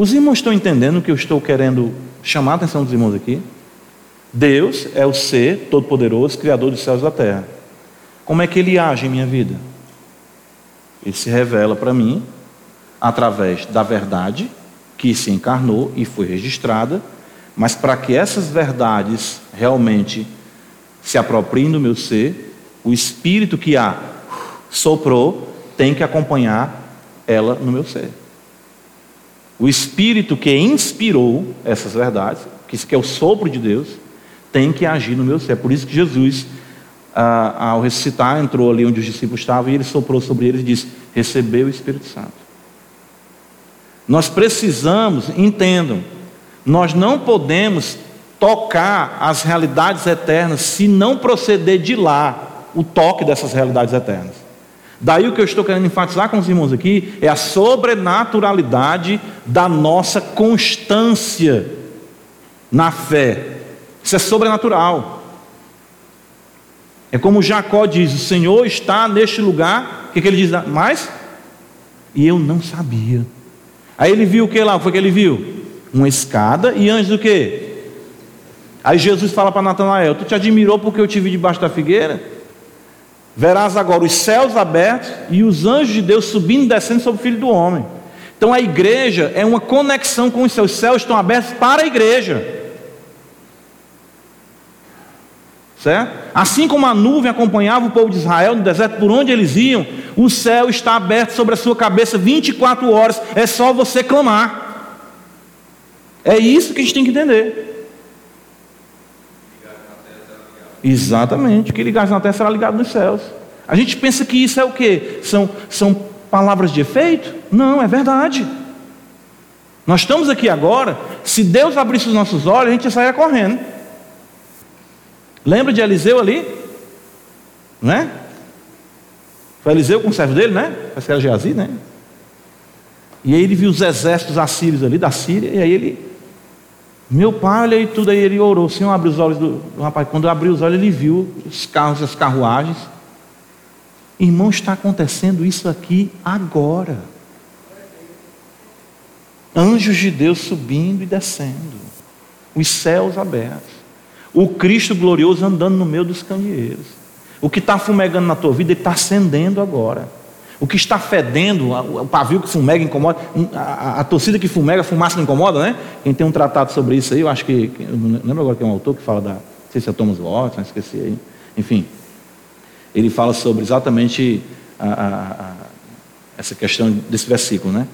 Os irmãos estão entendendo o que eu estou querendo chamar a atenção dos irmãos aqui? Deus é o ser todo-poderoso, criador dos céus e da terra. Como é que ele age em minha vida? Ele se revela para mim através da verdade que se encarnou e foi registrada mas para que essas verdades realmente se apropriem do meu ser, o espírito que a soprou tem que acompanhar ela no meu ser. O espírito que inspirou essas verdades, que é o sopro de Deus, tem que agir no meu ser. É por isso que Jesus, ah, ao ressuscitar, entrou ali onde os discípulos estavam e ele soprou sobre eles e disse: Recebeu o Espírito Santo. Nós precisamos, entendam, nós não podemos tocar as realidades eternas se não proceder de lá o toque dessas realidades eternas. Daí o que eu estou querendo enfatizar com os irmãos aqui é a sobrenaturalidade da nossa constância na fé. Isso é sobrenatural. É como Jacó diz: O Senhor está neste lugar. O que, que ele diz? Mas, e eu não sabia. Aí ele viu o que lá? Foi que ele viu? Uma escada e antes do que? Aí Jesus fala para Natanael: Tu te admirou porque eu te vi debaixo da figueira? Verás agora os céus abertos e os anjos de Deus subindo e descendo sobre o filho do homem. Então a igreja é uma conexão com os céus. Os céus estão abertos para a igreja. Certo? Assim como a nuvem acompanhava o povo de Israel no deserto por onde eles iam, o céu está aberto sobre a sua cabeça 24 horas. É só você clamar. É isso que a gente tem que entender. Exatamente, que ligasse na terra será ligado nos céus. A gente pensa que isso é o que? São, são palavras de efeito? Não, é verdade. Nós estamos aqui agora, se Deus abrisse os nossos olhos, a gente ia correndo. Lembra de Eliseu ali? Não é? Foi Eliseu com o servo dele, né? Parece que era Geazi, né? E aí ele viu os exércitos assírios ali da Síria, e aí ele meu pai, olha aí tudo aí, ele orou. O Senhor abriu os olhos do, do rapaz. Quando abriu os olhos, ele viu os carros, as carruagens. Irmão, está acontecendo isso aqui agora. Anjos de Deus subindo e descendo. Os céus abertos. O Cristo glorioso andando no meio dos candeeiros. O que está fumegando na tua vida, ele está acendendo agora. O que está fedendo, o pavio que fumega incomoda, a, a, a, torcida que fumega, a fumaça não incomoda, né? Quem tem um tratado sobre isso aí, eu acho que, eu não lembro agora que é um autor que fala da, não sei se é Thomas Watson, esqueci aí, enfim, ele fala sobre exatamente a, essa questão desse versículo, né?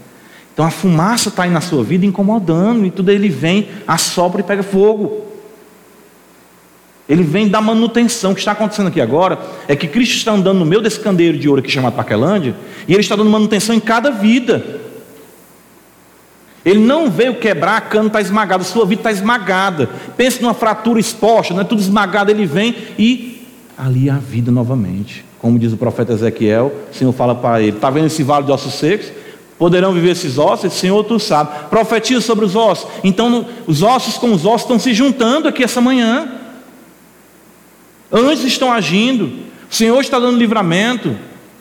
Então a fumaça está aí na sua vida incomodando, e tudo ele vem, assopra e pega fogo. Ele vem da manutenção. O que está acontecendo aqui agora é que Cristo está andando no meio desse candeeiro de ouro aqui chamado Paquelândia, e ele está dando manutenção em cada vida. Ele não veio quebrar, a cana está esmagada, a sua vida está esmagada. Pense numa fratura exposta, não é tudo esmagado, ele vem e ali a vida novamente. Como diz o profeta Ezequiel, o Senhor fala para ele: está vendo esse vale de ossos secos? Poderão viver esses ossos? Senhor, tu sabe. Profetiza sobre os ossos. Então, os ossos com os ossos estão se juntando aqui essa manhã. Anjos estão agindo, o Senhor está dando livramento,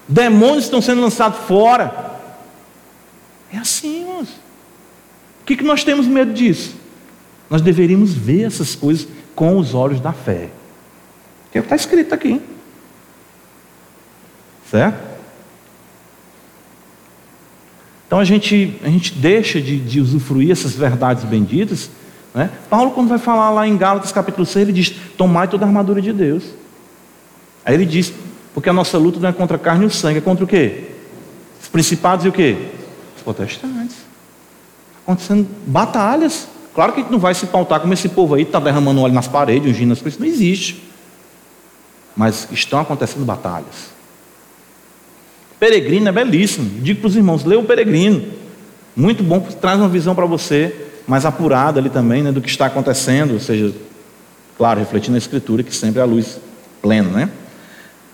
demônios estão sendo lançados fora. É assim, irmãos. O que, que nós temos medo disso? Nós deveríamos ver essas coisas com os olhos da fé. É o que está escrito aqui. Certo? Então a gente, a gente deixa de, de usufruir essas verdades benditas né? Paulo, quando vai falar lá em Gálatas capítulo 6, ele diz: Tomai toda a armadura de Deus. Aí ele diz: Porque a nossa luta não é contra a carne e o sangue, é contra o quê? Os principados e o quê? Os protestantes. Acontecendo batalhas. Claro que a gente não vai se pautar como esse povo aí está derramando óleo nas paredes, ungindo as coisas, não existe. Mas estão acontecendo batalhas. Peregrino é belíssimo. Digo para os irmãos: leia o Peregrino. Muito bom, traz uma visão para você mais apurada ali também né, do que está acontecendo, ou seja, claro, refletindo a Escritura, que sempre é a luz plena, né?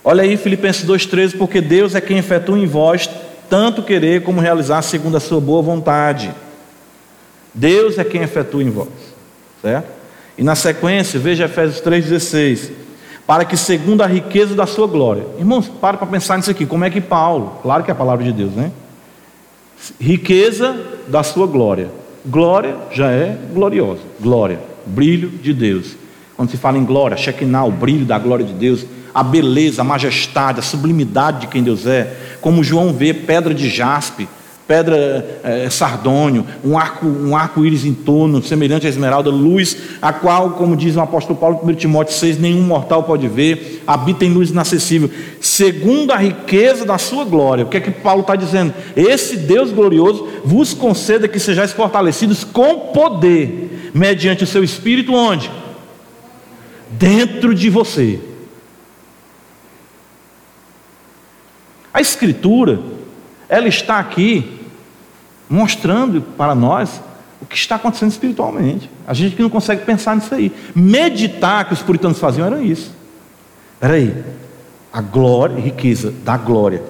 Olha aí Filipenses 2,13, porque Deus é quem efetua em vós tanto querer como realizar segundo a sua boa vontade. Deus é quem efetua em vós, certo? E na sequência, veja Efésios 3,16, para que segundo a riqueza da sua glória. Irmãos, para para pensar nisso aqui, como é que Paulo, claro que é a palavra de Deus, né? Riqueza da sua glória. Glória já é gloriosa. Glória, brilho de Deus. Quando se fala em glória, Shekinah, o brilho da glória de Deus, a beleza, a majestade, a sublimidade de quem Deus é. Como João vê pedra de jaspe, pedra é, sardônio, um arco, um arco-íris em torno, semelhante à esmeralda, luz, a qual, como diz o apóstolo Paulo, 1 Timóteo 6, nenhum mortal pode ver, habita em luz inacessível, segundo a riqueza da sua glória. O que é que Paulo está dizendo? Esse Deus glorioso vos conceda que sejais fortalecidos com poder, mediante o seu Espírito, onde? Dentro de você. A Escritura, ela está aqui mostrando para nós o que está acontecendo espiritualmente. A gente que não consegue pensar nisso aí. Meditar que os puritanos faziam era isso. Era aí. A glória, riqueza da glória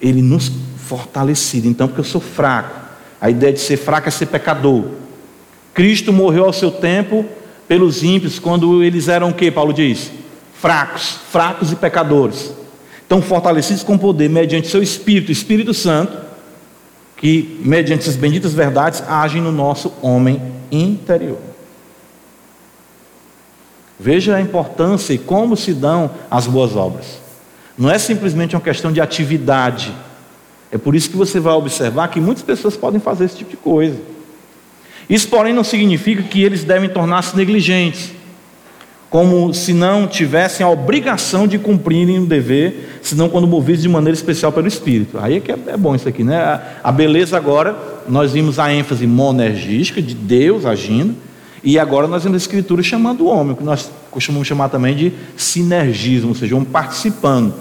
ele nos fortalecido. Então, porque eu sou fraco. A ideia de ser fraco é ser pecador. Cristo morreu ao seu tempo pelos ímpios quando eles eram o que, Paulo diz? Fracos, fracos e pecadores. Então, fortalecidos com poder mediante seu Espírito, Espírito Santo, que mediante essas benditas verdades agem no nosso homem interior. Veja a importância e como se dão as boas obras. Não é simplesmente uma questão de atividade. É por isso que você vai observar que muitas pessoas podem fazer esse tipo de coisa. Isso, porém, não significa que eles devem tornar-se negligentes, como se não tivessem a obrigação de cumprirem o dever, senão quando movidos de maneira especial pelo Espírito. Aí é que é, é bom isso aqui, né? A beleza agora, nós vimos a ênfase monergística de Deus agindo, e agora nós vemos a Escritura chamando o homem, que nós costumamos chamar também de sinergismo, ou seja, um participando.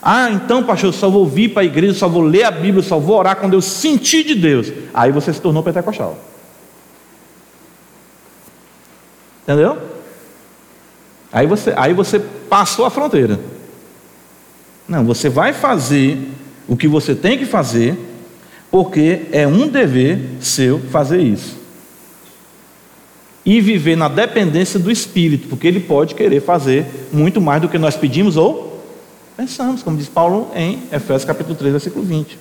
Ah, então, pastor, eu só vou vir para a igreja, só vou ler a Bíblia, só vou orar quando eu sentir de Deus. Aí você se tornou pentecostal. Entendeu? Aí você, aí você passou a fronteira. Não, você vai fazer o que você tem que fazer, porque é um dever seu fazer isso. E viver na dependência do Espírito, porque ele pode querer fazer muito mais do que nós pedimos ou pensamos, como diz Paulo em Efésios capítulo 3, versículo 20.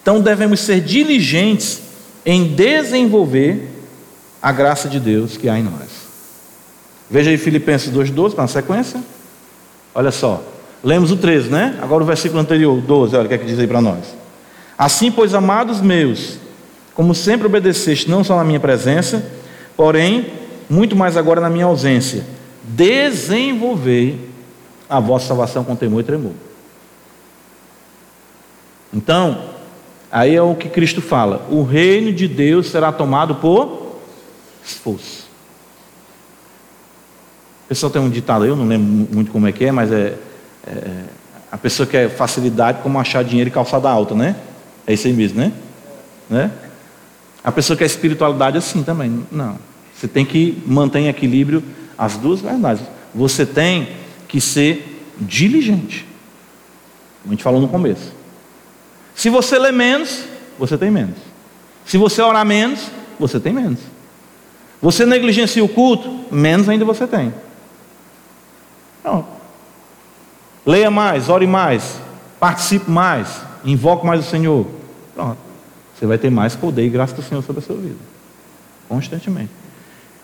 Então devemos ser diligentes em desenvolver a graça de Deus que há em nós. Veja aí Filipenses 2,12, para na sequência. Olha só. Lemos o 13, né? Agora o versículo anterior, 12, olha o que é que diz aí para nós. Assim, pois, amados meus, como sempre obedeceste, não só na minha presença, porém, muito mais agora na minha ausência, desenvolvei a vossa salvação com temor e tremor. Então, aí é o que Cristo fala: o reino de Deus será tomado por esforço. O pessoal tem um ditado, eu não lembro muito como é que é, mas é, é a pessoa quer facilidade como achar dinheiro e calçada alta, né? É isso aí mesmo, né? né? A pessoa quer espiritualidade assim também. Não. Você tem que manter em equilíbrio as duas verdades. Você tem que ser diligente. A gente falou no começo. Se você lê menos, você tem menos. Se você orar menos, você tem menos. Você negligencia o culto, menos ainda você tem. Não. Leia mais, ore mais, participe mais, invoque mais o Senhor. Pronto. Você vai ter mais poder e graça do Senhor sobre a sua vida. Constantemente.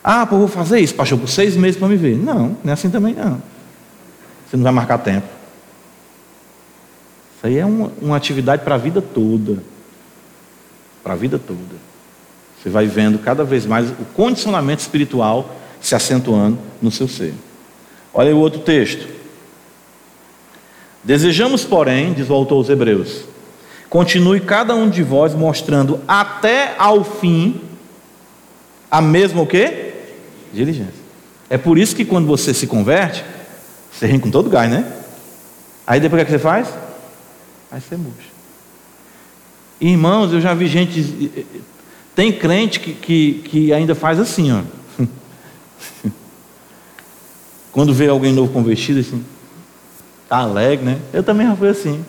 Ah, pô, vou fazer isso, pastor, por seis meses para me ver. Não, não é assim também não. Você não vai marcar tempo. Isso aí é uma, uma atividade para a vida toda. Para a vida toda. Você vai vendo cada vez mais o condicionamento espiritual se acentuando no seu ser. Olha o outro texto. Desejamos, porém, diz o autor aos Hebreus, continue cada um de vós mostrando até ao fim a mesma o quê? Diligência. É por isso que quando você se converte, você ri com todo gás, né? Aí depois o que, é que você faz? Aí você murcha. Irmãos, eu já vi gente. Tem crente que, que, que ainda faz assim, ó. Quando vê alguém novo convertido, assim, tá alegre, né? Eu também já fui assim.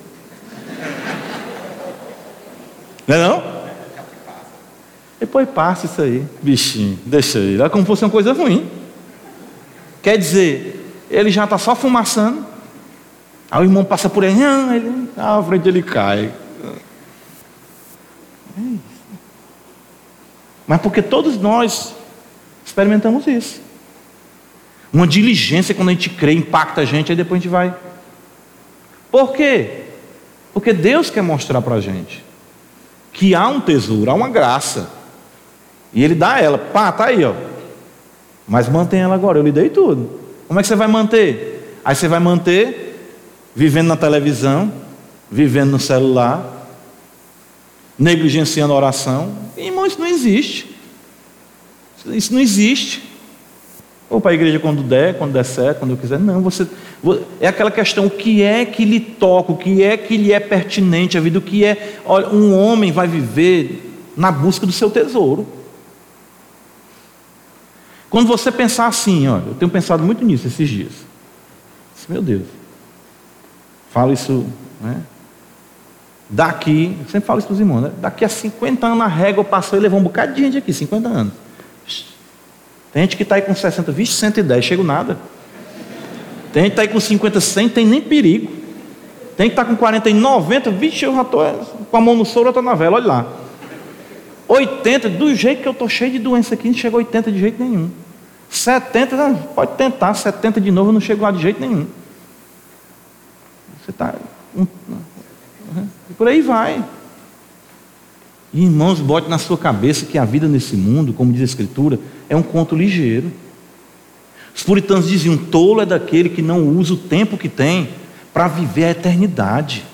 Não é não? Depois passa isso aí, bichinho, deixa ele. É como fosse uma coisa ruim. Quer dizer, ele já está só fumaçando. Aí o irmão passa por aí, não, ele, à frente ele cai. É Mas porque todos nós experimentamos isso. Uma diligência quando a gente crê, impacta a gente, aí depois a gente vai. Por quê? Porque Deus quer mostrar para a gente que há um tesouro, há uma graça. E Ele dá ela. Pá, tá aí, ó. Mas mantém ela agora, eu lhe dei tudo. Como é que você vai manter? Aí você vai manter vivendo na televisão, vivendo no celular, negligenciando a oração. Irmão, isso não existe. Isso não existe. Ou para a igreja quando der, quando der certo, quando eu quiser. Não, você. É aquela questão: o que é que lhe toca, o que é que lhe é pertinente à vida, o que é. Olha, um homem vai viver na busca do seu tesouro. Quando você pensar assim, ó, eu tenho pensado muito nisso esses dias. Meu Deus. Falo isso, né? Daqui, sempre falo isso para os irmãos, né? daqui a 50 anos a régua passou e levou um bocado de gente aqui, 50 anos. Tem gente que está aí com 60, 20, 110, chego nada. Tem gente que está aí com 50, 100, tem nem perigo. Tem que estar tá com 40 e 90, vixe, eu já estou com a mão no soro, eu estou na vela, olha lá. 80, do jeito que eu estou cheio de doença aqui, não chegou 80 de jeito nenhum. 70, pode tentar, 70 de novo, não chegou lá de jeito nenhum. Você está. Um, e por aí vai. E, irmãos, bote na sua cabeça que a vida nesse mundo, como diz a Escritura, é um conto ligeiro. Os puritanos diziam: tolo é daquele que não usa o tempo que tem para viver a eternidade.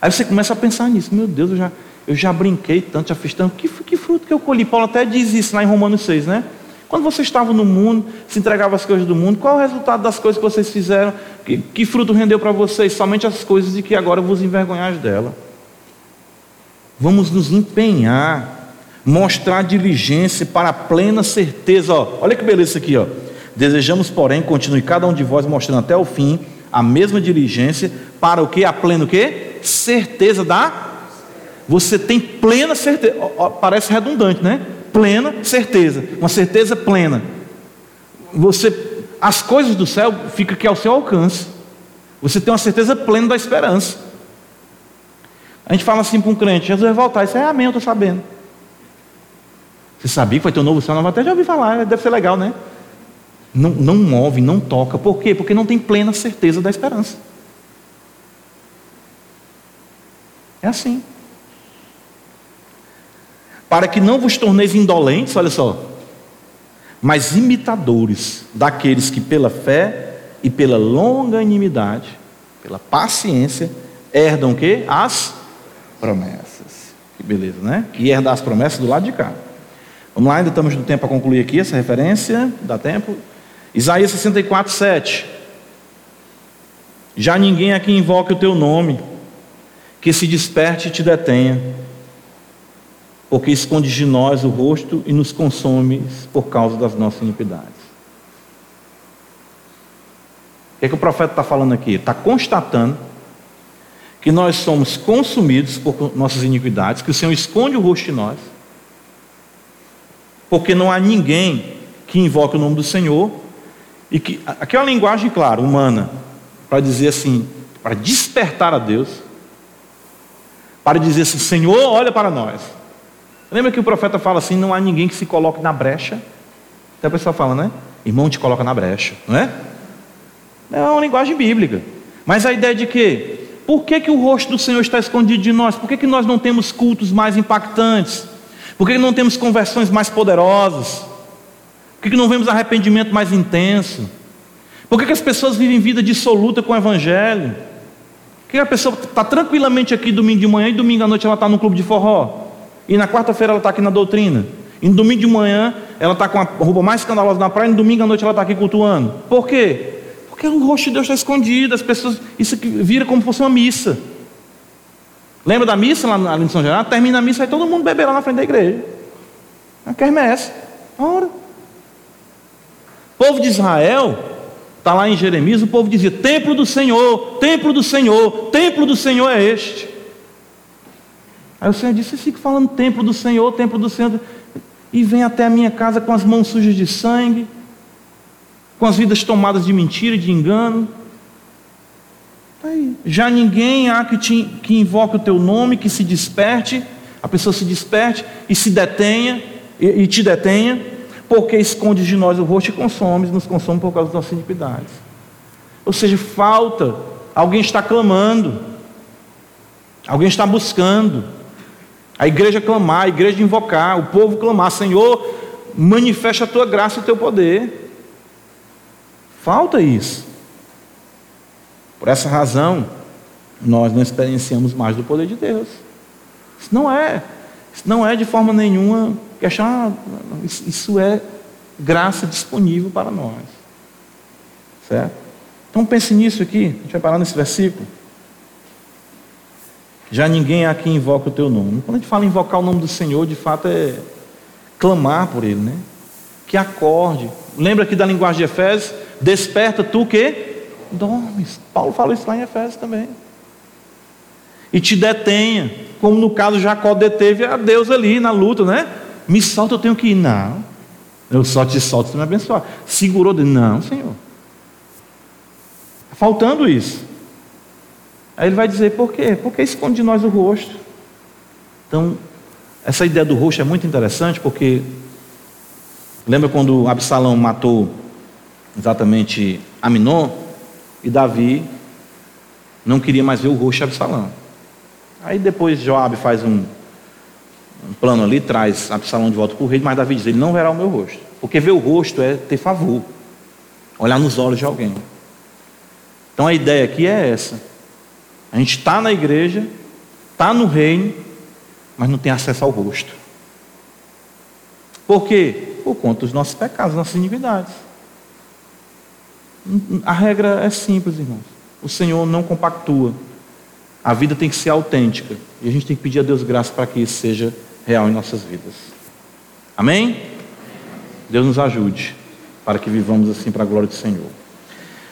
Aí você começa a pensar nisso: meu Deus, eu já, eu já brinquei tanto, já fiz tanto. Que, que fruto que eu colhi? Paulo até diz isso lá em Romanos 6, né? Quando vocês estavam no mundo, se entregavam as coisas do mundo, qual é o resultado das coisas que vocês fizeram? Que, que fruto rendeu para vocês? Somente as coisas de que agora vos envergonhais dela. Vamos nos empenhar, mostrar diligência para plena certeza. Ó, olha que beleza isso aqui, ó. Desejamos, porém, continue cada um de vós mostrando até o fim a mesma diligência para o que? A plena o quê? Certeza da. Você tem plena certeza. Ó, ó, parece redundante, né? Plena certeza, uma certeza plena. Você, as coisas do céu fica aqui ao seu alcance. Você tem uma certeza plena da esperança. A gente fala assim para um crente, Jesus vai voltar. Isso é amém, eu estou sabendo. Você sabia que vai ter um novo céu, nova terra? Já ouvi falar, deve ser legal, né? Não, não move, não toca. Por quê? Porque não tem plena certeza da esperança. É assim. Para que não vos torneis indolentes, olha só, mas imitadores daqueles que pela fé e pela longanimidade, pela paciência, herdam o quê? As promessas. Que beleza, né? E herdar as promessas do lado de cá. Vamos lá, ainda estamos no tempo para concluir aqui essa referência. Dá tempo? Isaías 64, 7. Já ninguém aqui invoque o teu nome, que se desperte e te detenha, porque escondes de nós o rosto e nos consomes por causa das nossas iniquidades. O que, é que o profeta está falando aqui? Está constatando que nós somos consumidos por nossas iniquidades, que o Senhor esconde o rosto de nós, porque não há ninguém que invoque o nome do Senhor, e que, aqui é uma linguagem, claro, humana, para dizer assim, para despertar a Deus, para dizer assim, Senhor, olha para nós. Lembra que o profeta fala assim, não há ninguém que se coloque na brecha? Até a pessoa fala, né? Irmão te coloca na brecha, não é? É uma linguagem bíblica. Mas a ideia de que por que, que o rosto do Senhor está escondido de nós? Por que, que nós não temos cultos mais impactantes? Por que, não temos conversões mais poderosas? Por que, não vemos arrependimento mais intenso? Por que as pessoas vivem vida dissoluta com o Evangelho? Por que a pessoa está tranquilamente aqui domingo de manhã e domingo à noite ela está no clube de forró? E na quarta-feira ela está aqui na doutrina? E no domingo de manhã ela está com a roupa mais escandalosa na praia e no domingo à noite ela está aqui cultuando? Por quê? Porque o rosto de Deus está escondido, as pessoas, isso vira como se fosse uma missa. Lembra da missa lá, em São Geraldo? Termina a missa, aí todo mundo beber lá na frente da igreja. A quermesse. Ora. O povo de Israel, está lá em Jeremias, o povo dizia: Templo do Senhor, templo do Senhor, templo do Senhor é este. Aí o Senhor disse: Você fica falando templo do Senhor, templo do Senhor, e vem até a minha casa com as mãos sujas de sangue, com as vidas tomadas de mentira e de engano. Tá aí. Já ninguém há que, te, que invoque o teu nome, que se desperte, a pessoa se desperte e se detenha, e, e te detenha, porque esconde de nós o rosto e consome, nos consome por causa das nossas iniquidades. Ou seja, falta, alguém está clamando, alguém está buscando, a igreja clamar, a igreja invocar, o povo clamar, Senhor, manifesta a tua graça e o teu poder. Falta isso. Por essa razão, nós não experienciamos mais do poder de Deus. Isso não é, isso não é de forma nenhuma questão, isso é graça disponível para nós. Certo? Então pense nisso aqui, a gente vai parar nesse versículo. Já ninguém aqui invoca o teu nome. Quando a gente fala invocar o nome do Senhor, de fato é clamar por Ele, né? Que acorde. Lembra aqui da linguagem de Efésios? Desperta tu que dormes. Paulo fala isso lá em Efésios também. e te detenha, como no caso Jacó deteve a Deus ali na luta, né? Me solta, eu tenho que ir. Não, eu só te solto se me abençoar. Segurou, de não, Senhor. Faltando isso. Aí ele vai dizer, por quê? Porque esconde de nós o rosto. Então, essa ideia do rosto é muito interessante, porque lembra quando Absalão matou exatamente Aminon e Davi não queria mais ver o rosto de Absalão. Aí depois Joabe faz um, um plano ali, traz Absalão de volta para o rei, mas Davi diz, ele não verá o meu rosto. Porque ver o rosto é ter favor, olhar nos olhos de alguém. Então a ideia aqui é essa. A gente está na igreja, está no reino, mas não tem acesso ao rosto. Por quê? Por conta dos nossos pecados, nossas iniquidades. A regra é simples, irmãos. O Senhor não compactua. A vida tem que ser autêntica. E a gente tem que pedir a Deus graça para que isso seja real em nossas vidas. Amém? Deus nos ajude para que vivamos assim para a glória do Senhor.